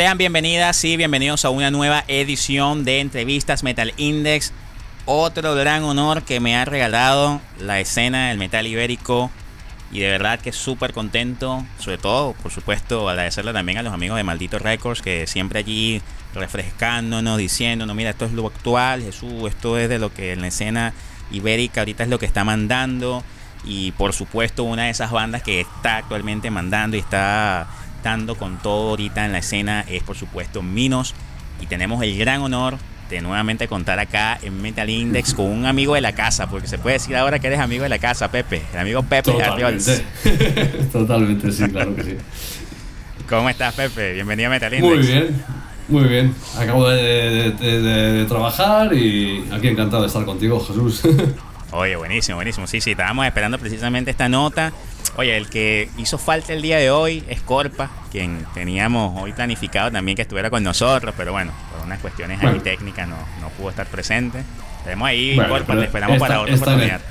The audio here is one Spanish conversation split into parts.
Sean bienvenidas y bienvenidos a una nueva edición de Entrevistas Metal Index. Otro gran honor que me ha regalado la escena del metal ibérico. Y de verdad que súper contento. Sobre todo, por supuesto, agradecerle también a los amigos de Maldito Records que siempre allí refrescándonos, diciéndonos, mira, esto es lo actual, Jesús, esto es de lo que en la escena ibérica ahorita es lo que está mandando. Y por supuesto, una de esas bandas que está actualmente mandando y está dando con todo ahorita en la escena es por supuesto Minos y tenemos el gran honor de nuevamente contar acá en Metal Index con un amigo de la casa, porque se puede decir ahora que eres amigo de la casa, Pepe, el amigo Pepe Totalmente, Totalmente sí, claro que sí. ¿Cómo estás, Pepe? Bienvenido a Metal Index. Muy bien, muy bien. Acabo de trabajar y aquí encantado de estar contigo, Jesús. Oye, buenísimo, buenísimo. Sí, sí, estábamos esperando precisamente esta nota. Oye, el que hizo falta el día de hoy es Corpa, quien teníamos hoy planificado también que estuviera con nosotros, pero bueno, por unas cuestiones ahí técnicas no, no pudo estar presente. Tenemos ahí, Corpa, te esperamos para otra oportunidad.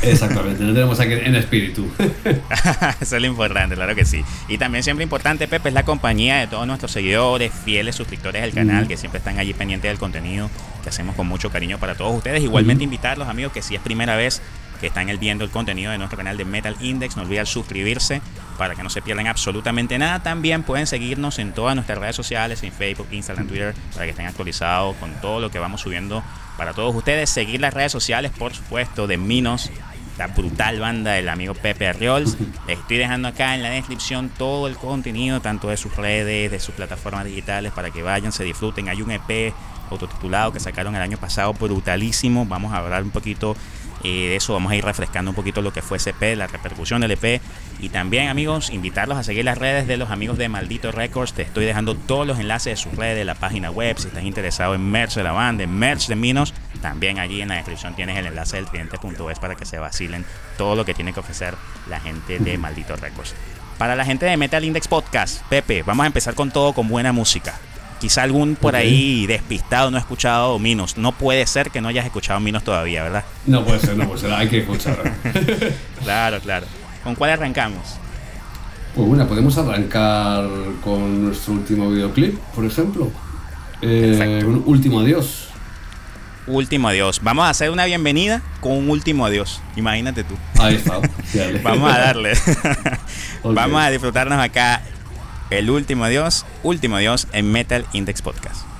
Exactamente, lo tenemos aquí en espíritu. Eso es lo importante, claro que sí. Y también siempre importante, Pepe, es la compañía de todos nuestros seguidores, fieles suscriptores del canal, que siempre están allí pendientes del contenido que hacemos con mucho cariño para todos ustedes. Igualmente invitarlos, amigos, que si es primera vez que están viendo el contenido de nuestro canal de Metal Index, no olviden suscribirse para que no se pierdan absolutamente nada. También pueden seguirnos en todas nuestras redes sociales, en Facebook, Instagram, Twitter, para que estén actualizados con todo lo que vamos subiendo para todos ustedes. Seguir las redes sociales, por supuesto, de Minos, la brutal banda del amigo Pepe Arriols. Les estoy dejando acá en la descripción todo el contenido, tanto de sus redes, de sus plataformas digitales, para que vayan, se disfruten. Hay un EP autotitulado que sacaron el año pasado, brutalísimo. Vamos a hablar un poquito eh, de eso, vamos a ir refrescando un poquito lo que fue ese EP, la repercusión del EP. Y también, amigos, invitarlos a seguir las redes de los amigos de Maldito Records. Te estoy dejando todos los enlaces de sus redes, de la página web. Si estás interesado en merch de la banda, en merch de Minos, también allí en la descripción tienes el enlace del cliente.es para que se vacilen todo lo que tiene que ofrecer la gente de Maldito Records. Para la gente de Metal Index Podcast, Pepe, vamos a empezar con todo con buena música. Quizá algún por ahí despistado no ha escuchado Minos. No puede ser que no hayas escuchado Minos todavía, ¿verdad? No puede ser, no puede ser. Hay que escuchar. claro, claro. ¿Con cuál arrancamos? Pues bueno, podemos arrancar con nuestro último videoclip, por ejemplo. Eh, un último adiós. Último adiós. Vamos a hacer una bienvenida con un último adiós. Imagínate tú. Ahí está. Vamos a darle. Vamos a disfrutarnos acá el último adiós, último adiós en Metal Index Podcast.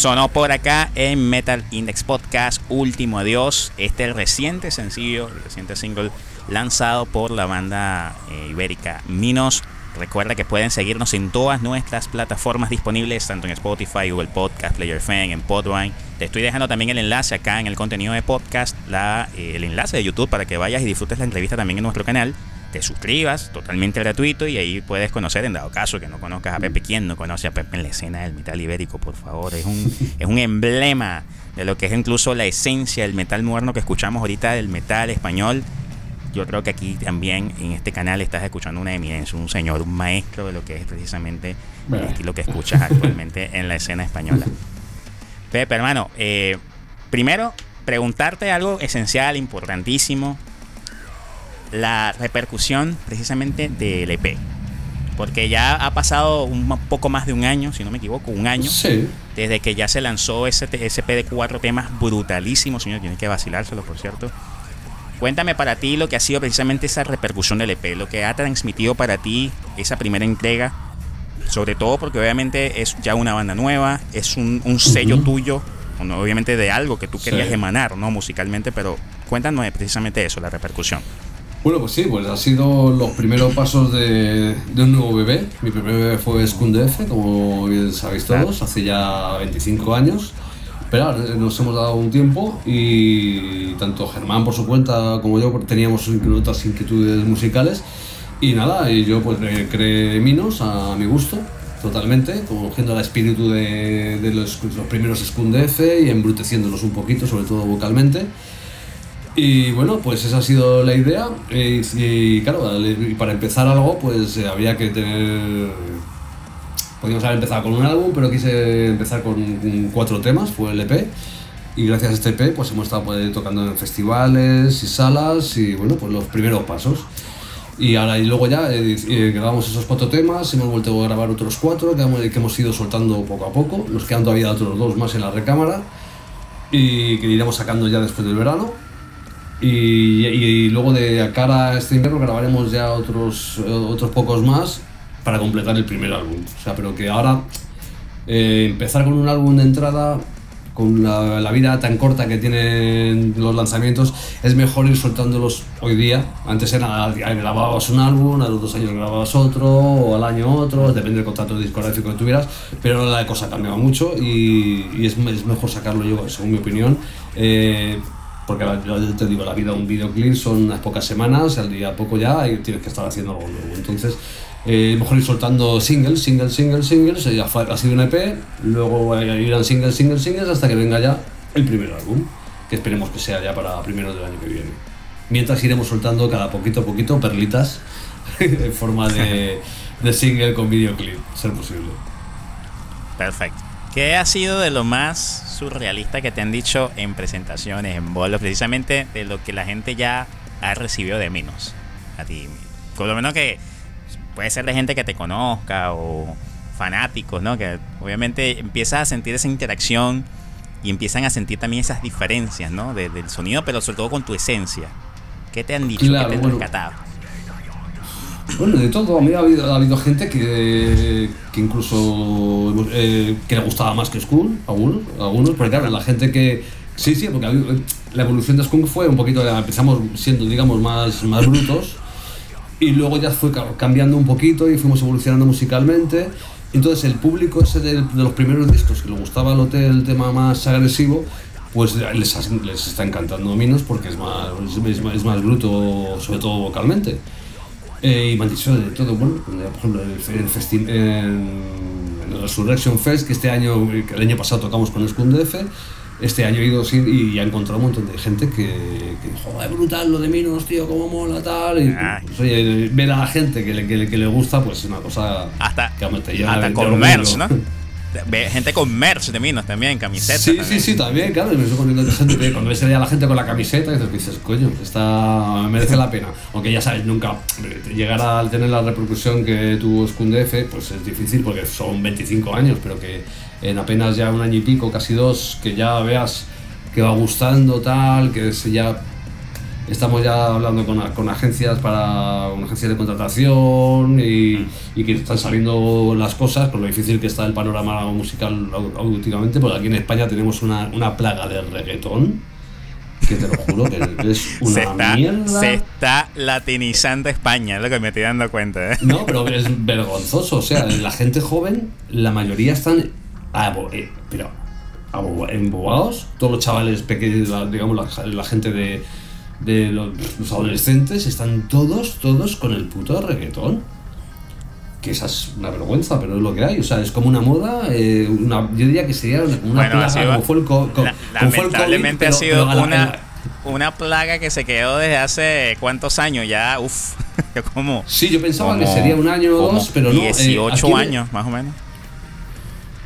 Sonó por acá en Metal Index Podcast, Último Adiós. Este es el reciente sencillo, el reciente single lanzado por la banda eh, ibérica Minos. Recuerda que pueden seguirnos en todas nuestras plataformas disponibles, tanto en Spotify, Google Podcast, Player FM, en Podwine. Te estoy dejando también el enlace acá en el contenido de podcast, la, eh, el enlace de YouTube para que vayas y disfrutes la entrevista también en nuestro canal. Te suscribas, totalmente gratuito, y ahí puedes conocer, en dado caso que no conozcas a Pepe. ¿Quién no conoce a Pepe en la escena del metal ibérico, por favor? Es un, es un emblema de lo que es incluso la esencia del metal moderno que escuchamos ahorita del metal español yo creo que aquí también en este canal estás escuchando una eminencia, un señor, un maestro de lo que es precisamente el estilo que escuchas actualmente en la escena española. Pepe, hermano, eh, primero preguntarte algo esencial, importantísimo, la repercusión precisamente del EP. Porque ya ha pasado un poco más de un año, si no me equivoco, un año, desde que ya se lanzó ese, ese EP de cuatro temas brutalísimos, señor, tiene que vacilárselo, por cierto Cuéntame para ti lo que ha sido precisamente esa repercusión del EP, lo que ha transmitido para ti esa primera entrega, sobre todo porque obviamente es ya una banda nueva, es un, sello tuyo, obviamente de algo que tú querías emanar, ¿no? Musicalmente, pero cuéntanos precisamente eso, la repercusión. Bueno, pues sí, pues ha sido los primeros pasos de, un nuevo bebé. Mi primer bebé fue Skundef, como bien sabéis todos, hace ya 25 años. Pero nos hemos dado un tiempo y tanto Germán por su cuenta como yo teníamos otras inquietudes musicales y nada, y yo pues creé Minos a mi gusto, totalmente, cogiendo el espíritu de, los, primeros Skun y embruteciéndolos un poquito, sobre todo vocalmente. Y bueno, pues esa ha sido la idea. Y, y claro, para empezar algo, pues eh, había que tener Podríamos haber empezado con un álbum, pero quise empezar con cuatro temas, fue el EP. Y gracias a este EP pues hemos estado pues, tocando en festivales y salas y bueno, pues los primeros pasos. Y ahora y luego ya eh, eh, grabamos esos cuatro temas, hemos vuelto a grabar otros cuatro que hemos, que hemos ido soltando poco a poco. Nos quedan todavía otros dos más en la recámara y que iremos sacando ya después del verano. Y, y, luego de cara a este invierno grabaremos ya otros, otros pocos más para completar el primer álbum. O sea, pero que ahora eh, empezar con un álbum de entrada, con la, vida tan corta que tienen los lanzamientos, es mejor ir soltándolos hoy día. Antes era, grababas un álbum, a los dos años grababas otro, o al año otro, depende del contrato discográfico que tuvieras, pero la cosa ha cambiado mucho y, es, mejor sacarlo yo, según mi opinión. Eh, porque yo te digo, la vida de un videoclip son unas pocas semanas, al día poco ya, y tienes que estar haciendo algo nuevo. Entonces, eh, mejor ir soltando singles, singles, singles, singles, ya ha sido un EP, luego irán singles, singles, singles hasta que venga ya el primer álbum, que esperemos que sea ya para primeros del año que viene. Mientras iremos soltando cada poquito a poquito perlitas en forma de, de single con videoclip, ser posible. Perfecto. ¿Qué ha sido de lo más surrealista que te han dicho en presentaciones, en bolos, precisamente de lo que la gente ya ha recibido de menos a ti? Por lo menos que puede ser de gente que te conozca o fanáticos, ¿no? Que obviamente empiezas a sentir esa interacción y empiezan a sentir también esas diferencias, ¿no? del sonido, pero sobre todo con tu esencia. ¿Qué te han dicho? ¿Qué te han rescatado? Bueno, de todo, a mí ha habido, ha habido gente que, incluso eh, que le gustaba más que Skull, algunos, algunos, porque claro, la gente que... Sí, sí, porque la evolución de Skull fue un poquito, empezamos siendo, digamos, más, más brutos, y luego ya fue cambiando un poquito y fuimos evolucionando musicalmente. Entonces el público de, los primeros discos que le gustaba el, hotel, el tema más agresivo, pues les, les está encantando menos porque es más, es, más bruto, sobre todo vocalmente. Eh, y me han dicho de todo, bueno, por ejemplo, el, en, en, el Resurrection Fest, que este año, el año pasado tocamos con Skundef, este año he ido y he encontrado un montón de gente que, que es brutal lo de Minos, tío, cómo mola, tal. Y, pues, oye, ver a la gente que le, que, le gusta, pues es una cosa hasta, que hasta con merch, ¿no? gente con merch de Minos también, camisetas. Sí, sí, sí, también, claro. Me estoy de gente cuando ves a la gente con la camiseta, dices, coño, está, merece la pena. Aunque ya sabes, nunca llegar a tener la repercusión que tuvo Skundef, pues es difícil porque son 25 años, pero que en apenas ya un año y pico, casi dos, que ya veas que va gustando tal, que ya estamos ya hablando con, con agencias para una agencia de contratación y, y, que están saliendo las cosas con lo difícil que está el panorama musical últimamente, porque aquí en España tenemos una, una plaga de reggaetón que te lo juro que es una se está, mierda. Se está latinizando España, es lo que me estoy dando cuenta. ¿eh? No, pero es vergonzoso. O sea, la gente joven, la mayoría están. Eh, pero embobados. Todos los chavales pequeños, digamos, la, la gente de, de los, los, adolescentes, están todos, todos con el puto reggaetón. Que esa es una vergüenza, pero es lo que hay. O sea, es como una moda. Eh, una, yo diría que sería una, una bueno, plaga, como fue el, co, co, la, como fue el Lamentablemente COVID, ha sido pero, una, la, una plaga que se quedó desde hace cuántos años ya. Uf, como. Sí, yo pensaba como, que sería un año o dos, pero no. 18 eh, años, más o menos.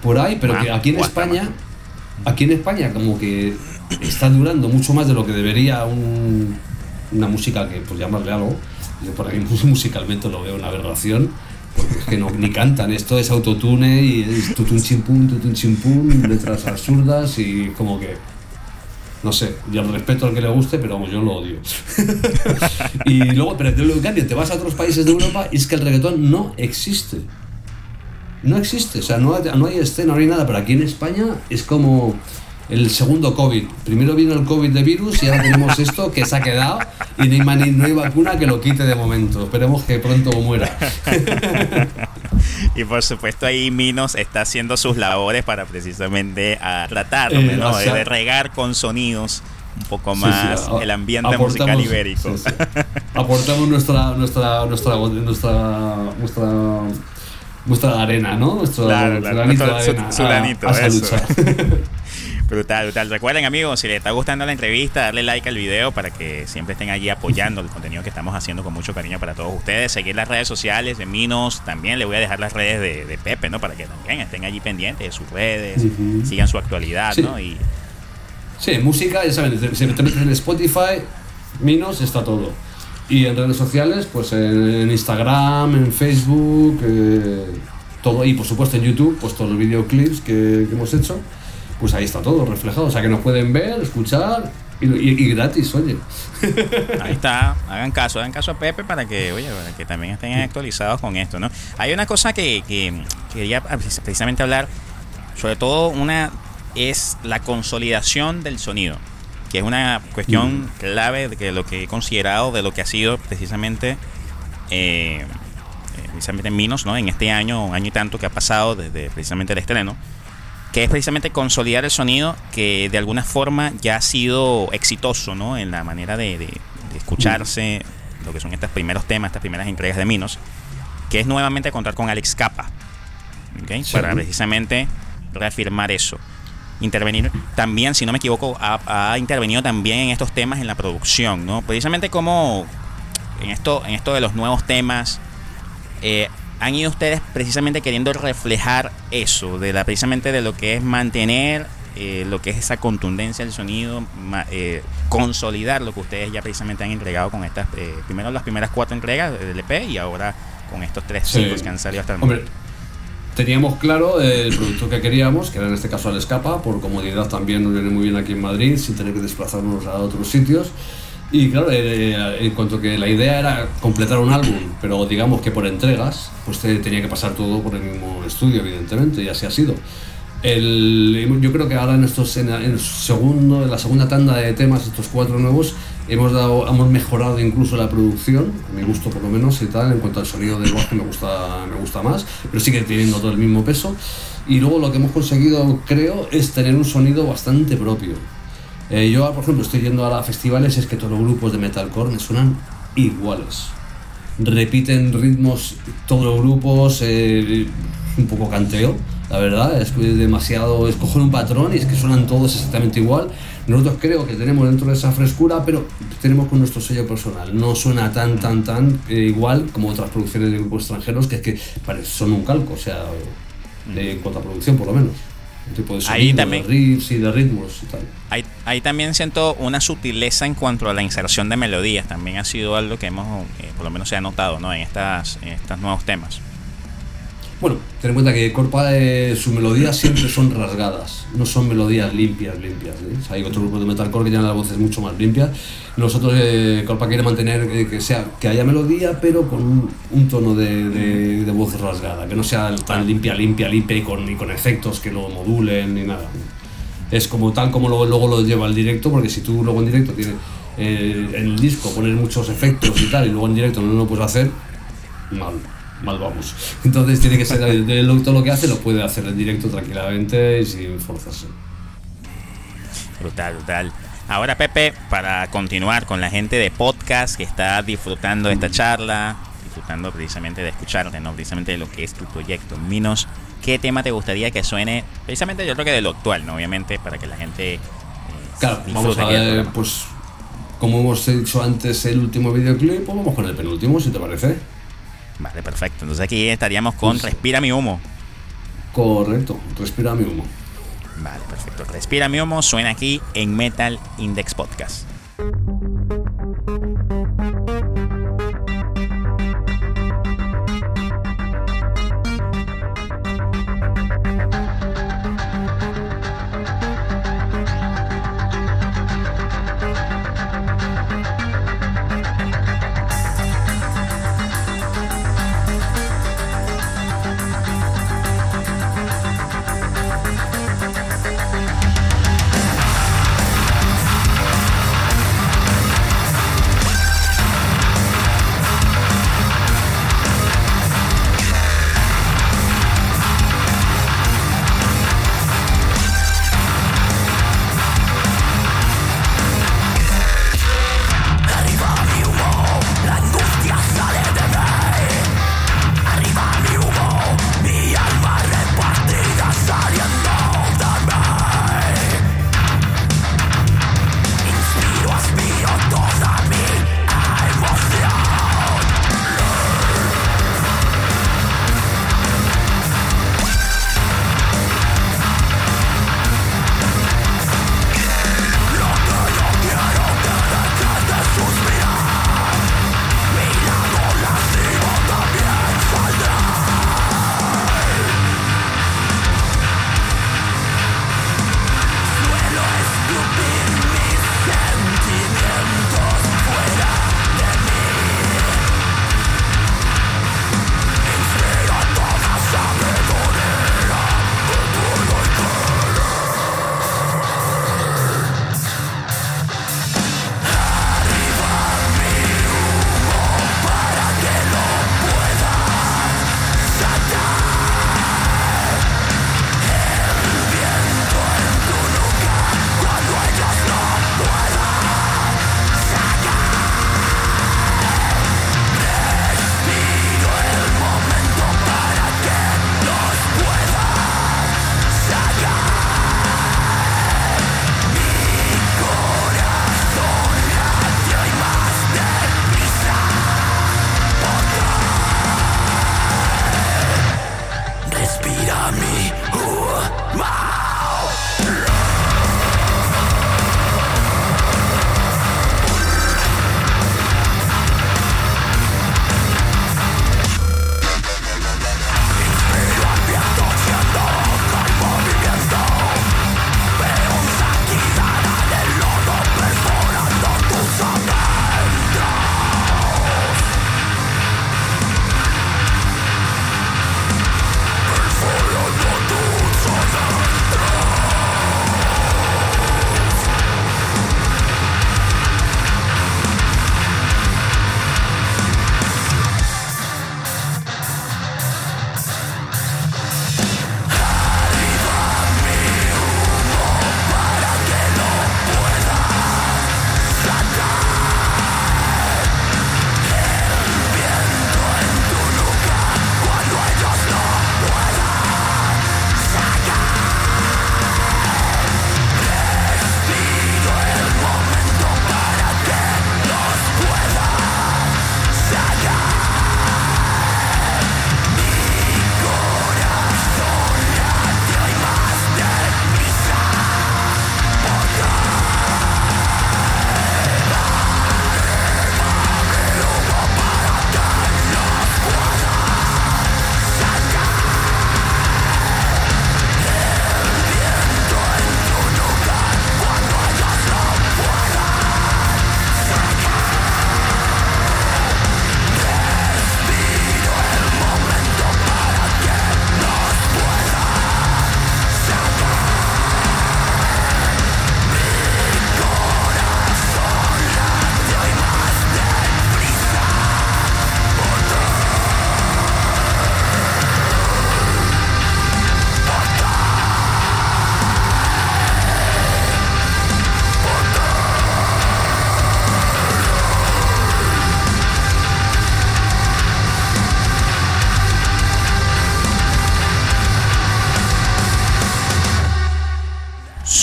Por ahí, pero ah, que aquí en España. Aquí en España, como que está durando mucho más de lo que debería un, una música que, pues llamarle algo. Yo por ahí musicalmente lo veo una aberración, porque es que no, ni cantan, esto es autotune y es tutun chimpum, tutun chimpum, letras absurdas y como que. No sé, yo respeto al que le guste, pero yo lo odio. y luego, pero en cambio, te vas a otros países de Europa y es que el reggaetón no existe. No existe, o sea, no, no hay escena, no hay nada, pero aquí en España es como el segundo COVID. Primero vino el COVID de virus y ahora tenemos esto que se ha quedado y no hay, no hay vacuna que lo quite de momento. Esperemos que pronto muera. y por supuesto ahí Minos está haciendo sus labores para precisamente a tratar eh, ¿no? o sea, de regar con sonidos un poco más sí, sí, a, el ambiente musical ibérico. Sí, Aportamos nuestra nuestra nuestra nuestra nuestra nuestra arena, ¿no? Nuestro, claro, nuestro, su, su granito, a, a eso. Brutal, brutal. Recuerden amigos, si les está gustando la entrevista, darle like al video para que siempre estén allí apoyando el contenido que estamos haciendo con mucho cariño para todos ustedes. Seguir las redes sociales de Minos, también le voy a dejar las redes de, de Pepe, ¿no? Para que también estén allí pendientes de sus redes, uh -huh. sigan su actualidad, sí. ¿no? Y... Sí, música, ya saben, si te metes en Spotify, Minos está todo. Y en redes sociales, pues en Instagram, en Facebook, eh, todo. Y por supuesto en YouTube, pues todos los videoclips que, que hemos hecho pues ahí está todo reflejado. O sea que nos pueden ver, escuchar y, y, y gratis, oye. Ahí está, hagan caso, hagan caso a Pepe para que, oye, para que también estén actualizados con esto, ¿no? Hay una cosa que, que quería precisamente hablar, sobre todo una es la consolidación del sonido, que es una cuestión mm. clave de que lo que he considerado de lo que ha sido precisamente eh, precisamente en Minos, ¿no? En este año, un año y tanto que ha pasado desde precisamente el estreno que es precisamente consolidar el sonido que de alguna forma ya ha sido exitoso ¿no? en la manera de, de, de escucharse lo que son estos primeros temas, estas primeras entregas de Minos, que es nuevamente contar con Alex Capa, ¿okay? sí. para precisamente reafirmar eso. Intervenir también, si no me equivoco, ha, ha, intervenido también en estos temas en la producción, ¿no? Precisamente como en esto, en esto de los nuevos temas, eh, han ido ustedes precisamente queriendo reflejar eso, de la, precisamente de lo que es mantener eh, lo que es esa contundencia del sonido, eh, consolidar lo que ustedes ya precisamente han entregado con estas, eh, primero las primeras cuatro entregas del EP y ahora con estos tres sí. singles que han salido hasta el momento. Teníamos claro el producto que queríamos, que era en este caso al escapa, por comodidad también nos viene muy bien aquí en Madrid, sin tener que desplazarnos a otros sitios. Y claro, eh, en cuanto que la idea era completar un álbum, pero digamos que por entregas, pues te, tenía que pasar todo por el mismo estudio, evidentemente, y así ha sido. El, yo creo que ahora en, estos, en, el segundo, en la segunda tanda de temas, estos cuatro nuevos, hemos, dado, hemos mejorado incluso la producción, a mi gusto por lo menos, y tal, en cuanto al sonido del bajo me gusta, me gusta más, pero sigue teniendo todo el mismo peso. Y luego lo que hemos conseguido, creo, es tener un sonido bastante propio. Eh, yo, por ejemplo, estoy yendo a festivales, es que todos los grupos de metalcore me suenan iguales. Repiten ritmos todos los grupos, eh, un poco canteo, la verdad, es demasiado, escoger un patrón y es que suenan todos exactamente igual. Nosotros creo que tenemos dentro de esa frescura, pero tenemos con nuestro sello personal. No suena tan, tan, tan eh, igual como otras producciones de grupos extranjeros que es que son un calco, o sea, de, en cuanto a producción por lo menos tipo de sonido, ahí también, de riffs y de ritmos y tal. Ahí, ahí, también siento una sutileza en cuanto a la inserción de melodías. También ha sido algo que hemos, eh, por lo menos se ha notado, ¿no? En estas, en estos nuevos temas. Bueno, ten en cuenta que Corpa, eh, sus melodías siempre son rasgadas, no son melodías limpias, limpias. ¿eh? hay otro grupo de metalcore que tienen las voces mucho más limpias. Nosotros, eh, Corpa quiere mantener eh, que, sea, que haya melodía, pero con un, tono de, de, voz rasgada, que no sea tan limpia, limpia, limpia y con, y con efectos que lo modulen ni nada. Es como tal como luego, luego lo lleva al directo, porque si tú luego en directo tienes en el disco poner muchos efectos y tal, y luego en directo no lo puedes hacer, mal mal vamos. Entonces tiene que ser el, todo lo que hace lo puede hacer en directo tranquilamente y sin forzarse. Brutal, brutal. Ahora Pepe, para continuar con la gente de podcast que está disfrutando de esta charla, disfrutando precisamente de escucharte, ¿no? precisamente de lo que es tu proyecto, Minos, ¿qué tema te gustaría que suene? Precisamente yo creo que de lo actual, ¿no? obviamente, para que la gente... Eh, claro, vamos a ver, pues como hemos dicho antes el último videoclip, pues vamos con el penúltimo, si te parece. Vale, perfecto. Entonces aquí estaríamos con Respira mi humo. Correcto, Respira mi humo. Vale, perfecto. Respira mi humo suena aquí en Metal Index Podcast.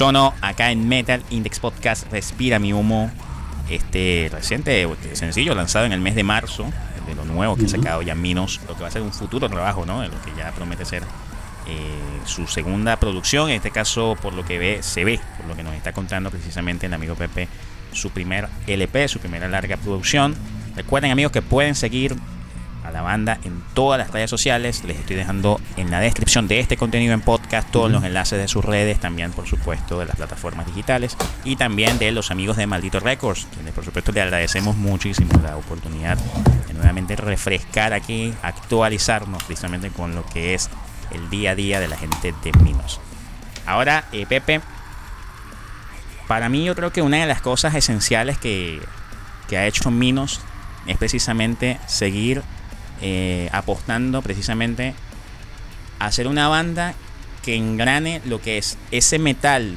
Sono acá en Metal Index Podcast Respira mi humo. Este reciente este sencillo lanzado en el mes de marzo, de lo nuevo que ha sacado ya Minos, lo que va a ser un futuro trabajo, ¿no? De lo que ya promete ser eh, su segunda producción. En este caso, por lo que ve, se ve, por lo que nos está contando precisamente el amigo Pepe, su primer LP, su primera larga producción. Recuerden, amigos, que pueden seguir a la banda en todas las redes sociales. Les estoy dejando en la descripción de este contenido en podcast todos los enlaces de sus redes, también por supuesto de las plataformas digitales y también de los amigos de Maldito Records, quienes por supuesto le agradecemos muchísimo la oportunidad de nuevamente refrescar aquí, actualizarnos precisamente con lo que es el día a día de la gente de Minos. Ahora, eh, Pepe, para mí yo creo que una de las cosas esenciales que, que ha hecho Minos es precisamente seguir eh, apostando precisamente a hacer una banda que engrane lo que es ese metal,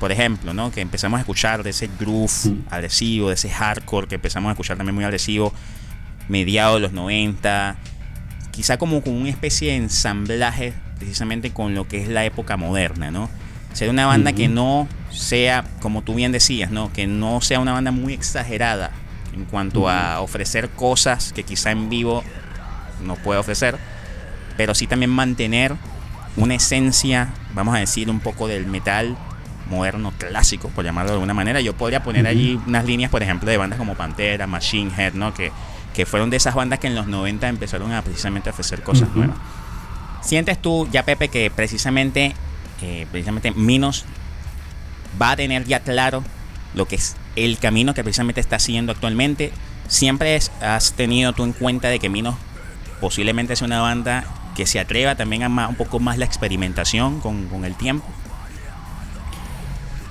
por ejemplo, ¿no? Que empezamos a escuchar de ese groove agresivo, de ese hardcore que empezamos a escuchar también muy agresivo, mediados de los 90, quizá como con una especie de ensamblaje precisamente con lo que es la época moderna, ¿no? Ser una banda que no sea, como tú bien decías, ¿no? Que no sea una banda muy exagerada en cuanto a ofrecer cosas que quizá en vivo no puede ofrecer, pero sí también mantener una esencia, vamos a decir, un poco del metal moderno clásico, por llamarlo de alguna manera. Yo podría poner allí unas líneas, por ejemplo, de bandas como Pantera, Machine Head, ¿no? Que, que fueron de esas bandas que en los 90 empezaron a precisamente ofrecer cosas nuevas. ¿Sientes tú, ya Pepe, que precisamente, eh, precisamente Minos va a tener ya claro lo que es el camino que precisamente está haciendo actualmente? ¿Siempre has tenido tú en cuenta de que Minos posiblemente sea una banda que se atreva también a un poco más la experimentación con, el tiempo?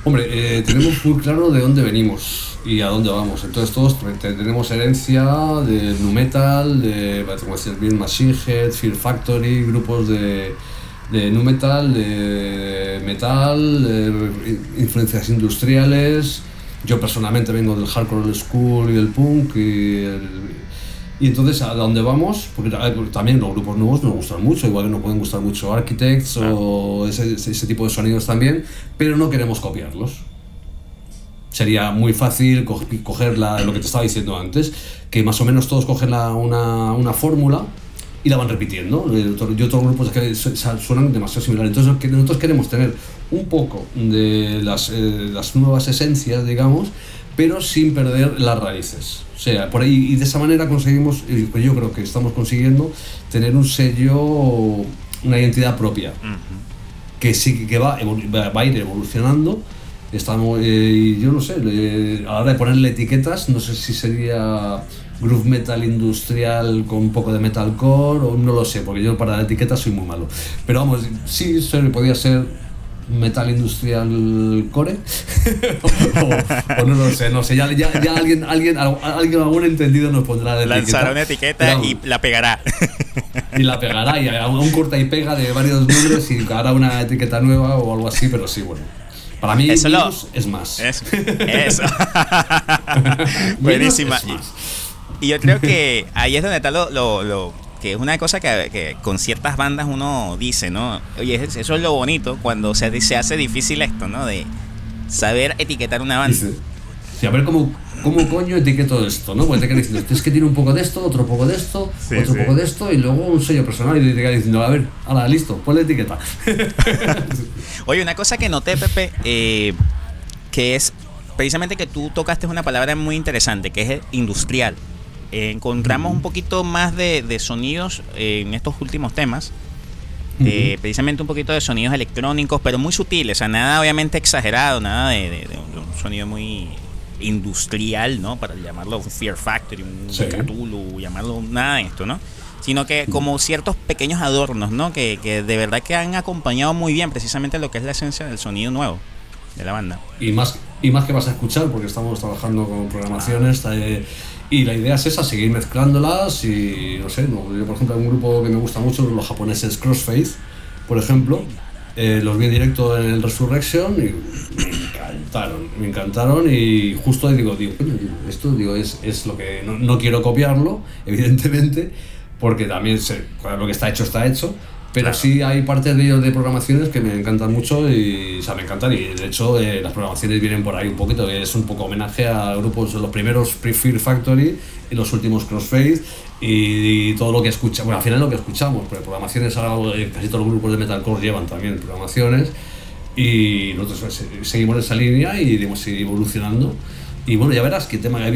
Hombre, eh, tenemos muy claro de dónde venimos y a dónde vamos. Entonces todos tenemos herencia de nu metal, de Machine Head, Fear Factory, grupos de, de nu metal, de metal, de influencias industriales. Yo personalmente vengo del hardcore school y del punk y el, y entonces, ¿a dónde vamos? Porque también los grupos nuevos nos gustan mucho, igual que nos pueden gustar mucho Architects o ese, ese, tipo de sonidos también, pero no queremos copiarlos. Sería muy fácil coger la, lo que te estaba diciendo antes, que más o menos todos cogen la, una, una fórmula y la van repitiendo. Yo otros grupos que suenan demasiado similares. Entonces nosotros queremos tener un poco de las, eh, las nuevas esencias, digamos, pero sin perder las raíces. O sea, por ahí, y de esa manera conseguimos, pues yo creo que estamos consiguiendo tener un sello, una identidad propia, que sí que va, va a ir evolucionando. Estamos, eh, yo no sé, a la hora de ponerle etiquetas, no sé si sería groove metal industrial con un poco de metalcore, o no lo sé, porque yo para la etiqueta soy muy malo. Pero vamos, sí, podría ser metal industrial core. O, no lo sé no sé ya, ya, alguien alguien alguien algún entendido nos pondrá de lanzará una etiqueta y la pegará. Y la pegará y hará un corta y pega de varios números y hará una etiqueta nueva o algo así pero sí bueno. Para mí eso es más. Eso, eso. buenísima. Y, yo creo que ahí es donde está lo, lo que es una cosa que, con ciertas bandas uno dice, ¿no? Oye, eso es lo bonito cuando se, se hace difícil esto, ¿no? De saber etiquetar una banda. Sí, a ver cómo, cómo coño etiqueto esto, ¿no? Porque te diciendo, es que tiene un poco de esto, otro poco de esto, otro poco de esto y luego un sello personal y te quedas diciendo, a ver, ahora listo, ponle etiqueta. Oye, una cosa que noté, Pepe, eh, que es precisamente que tú tocaste una palabra muy interesante, que es industrial encontramos un poquito más de, sonidos en estos últimos temas. Eh, precisamente un poquito de sonidos electrónicos, pero muy sutiles, o sea, nada obviamente exagerado, nada de, un sonido muy industrial, ¿no? Para llamarlo un Fear Factory, un Cthulhu, llamarlo nada de esto, ¿no? Sino que como ciertos pequeños adornos, ¿no? Que, de verdad que han acompañado muy bien precisamente lo que es la esencia del sonido nuevo de la banda. Y más, y más que vas a escuchar, porque estamos trabajando con programaciones. Eh, y la idea es esa, seguir mezclándolas y no sé, yo por ejemplo hay un grupo que me gusta mucho, los japoneses Crossface, por ejemplo, eh, los vi en directo en el Resurrection y me encantaron, me encantaron y justo digo, digo, esto digo, es, es lo que no, quiero copiarlo, evidentemente, porque también lo que está hecho está hecho, Pero sí hay partes de ellos de programaciones que me encantan mucho y, o sea, me encantan y de hecho eh, las programaciones vienen por ahí un poquito, es un poco homenaje a grupos, los primeros Pre-Fear Factory y los últimos Crossfade y, todo lo que escuchamos, bueno, al final lo que escuchamos, pero programaciones ahora eh, casi todos los grupos de metalcore llevan también programaciones y nosotros seguimos esa línea y iremos evolucionando. Y bueno, ya verás que tema, van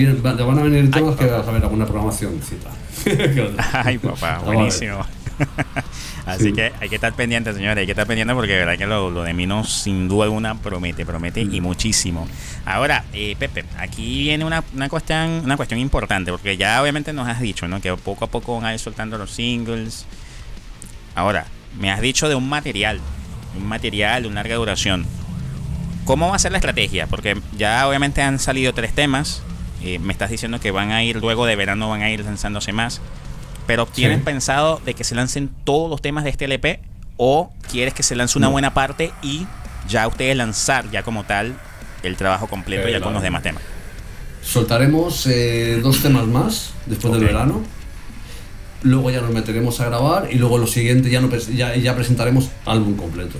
a venir temas que vas a ver alguna programación cita. Ay, papá, buenísimo. Así que hay que estar pendiente, señores, hay que estar pendiente porque de verdad que lo, lo de no sin duda alguna, promete, promete y mm. muchísimo. Ahora, eh, Pepe, aquí viene una, una, cuestión, una cuestión importante, porque ya obviamente nos has dicho, ¿no? Que poco a poco van a ir soltando los singles. Ahora, me has dicho de un material, un material de una larga duración. ¿Cómo va a ser la estrategia? Porque ya obviamente han salido tres temas. Eh, me estás diciendo que van a ir luego de verano, van a ir lanzándose más. Pero ¿tienes pensado de que se lancen todos los temas de este LP? ¿O quieres que se lance una buena parte y ya ustedes lanzar ya como tal el trabajo completo ya con los demás temas? Soltaremos eh, dos temas más después del verano. Luego ya nos meteremos a grabar y luego lo siguiente ya, no, ya, ya presentaremos álbum completo.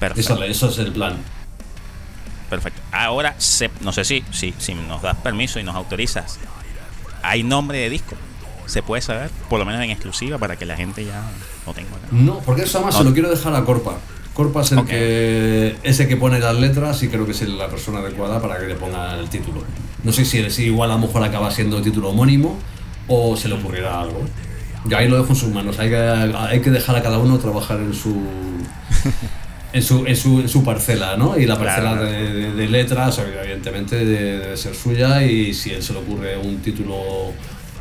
Perfecto. Eso, es el plan. Perfecto. Ahora, no sé si, si, si nos das permiso y nos autorizas, ¿hay nombre de disco? ¿Se puede saber? Por lo menos en exclusiva para que la gente ya lo tenga. No, porque eso además se lo quiero dejar a Corpa. Corpa es el que ese que pone las letras y creo que es la persona adecuada para que le ponga el título. No sé si, si igual a lo mejor acaba siendo el título homónimo o se le ocurrirá algo. Yo ahí lo dejo en sus manos. Hay que, hay que dejar a cada uno trabajar en su en su, en su, en su parcela, ¿no? Y la parcela de, letras, evidentemente, debe ser suya y si él se le ocurre un título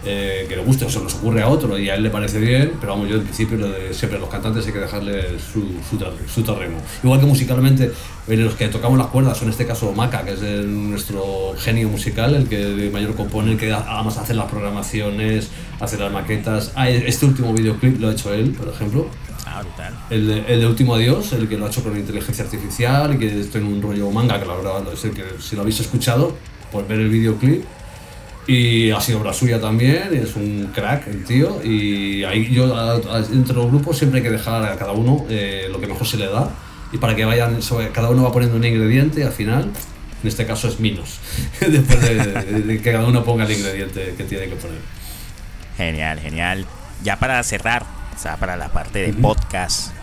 eh, que le guste o se nos ocurre a otro y a él le parece bien, pero vamos, yo en principio lo de, siempre los cantantes hay que dejarle su, su, terreno. Igual que musicalmente, eh, los que tocamos las cuerdas, son en este caso Maca, que es nuestro genio musical, el que mayor compone, el que además hace las programaciones, hace las maquetas. Ah, este último videoclip lo ha hecho él, por ejemplo. Ah. El de, el de Último Adiós, el que lo ha hecho con inteligencia artificial y que está en un rollo manga, que la verdad es el que si lo habéis escuchado, por ver el videoclip, y ha sido obra suya también, es un crack el tío. Y ahí yo, entre los grupos, siempre hay que dejar a cada uno eh, lo que mejor se le da. Y para que vayan, cada uno va poniendo un ingrediente al final, en este caso es Minos, después de, que cada uno ponga el ingrediente que tiene que poner. Genial, genial. Ya para cerrar, o sea, para la parte de podcast,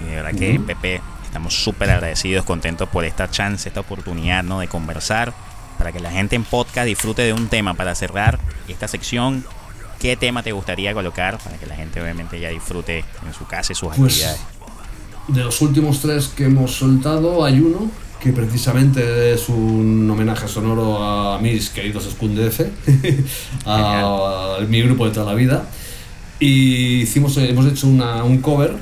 y de verdad que Pepe, estamos súper agradecidos, contentos por esta chance, esta oportunidad ¿no? de conversar para que la gente en podcast disfrute de un tema para cerrar esta sección. ¿Qué tema te gustaría colocar para que la gente obviamente ya disfrute en su casa y sus pues, actividades? De los últimos tres que hemos soltado hay uno que precisamente es un homenaje sonoro a mis queridos Skundf, a, mi grupo de toda la vida. Y hicimos, hemos hecho un cover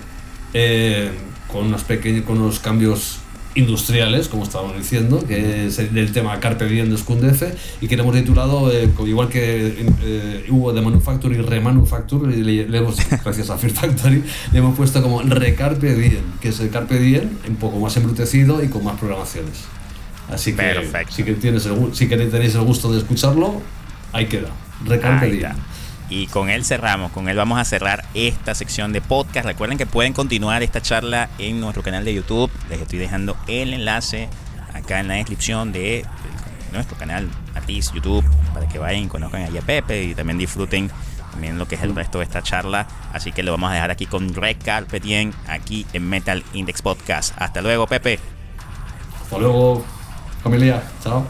eh, con, unos pequeños, con unos cambios industriales, como estábamos diciendo, que es el, tema Carpe Diem de Scundef y que le hemos titulado, eh, igual que eh, hubo de Manufacture y Remanufacture, le, le hemos, gracias a Fear Factory, le hemos puesto como Recarpe Diem, que es el Carpe Diem un poco más embrutecido y con más programaciones. Así que, si, que tienes el, si tenéis el gusto de escucharlo, ahí queda. Recarpe Diem. Y con él cerramos, con él vamos a cerrar esta sección de podcast. Recuerden que pueden continuar esta charla en nuestro canal de YouTube. Les estoy dejando el enlace acá en la descripción de, nuestro canal Atis YouTube para que vayan y conozcan a Pepe y también disfruten también lo que es el resto de esta charla. Así que lo vamos a dejar aquí con Red Carpet aquí en Metal Index Podcast. Hasta luego, Pepe. Hasta luego, familia. Chao.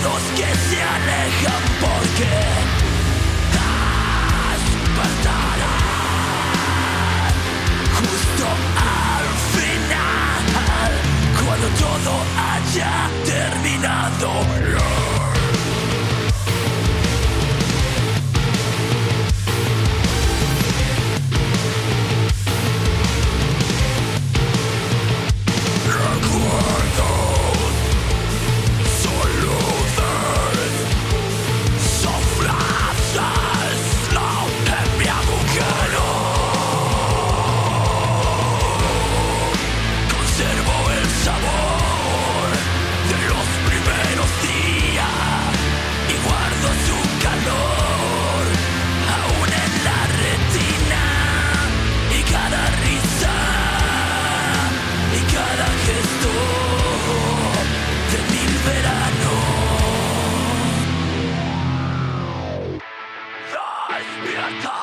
Que se alejan porque despertarán justo al final cuando todo haya terminado. America!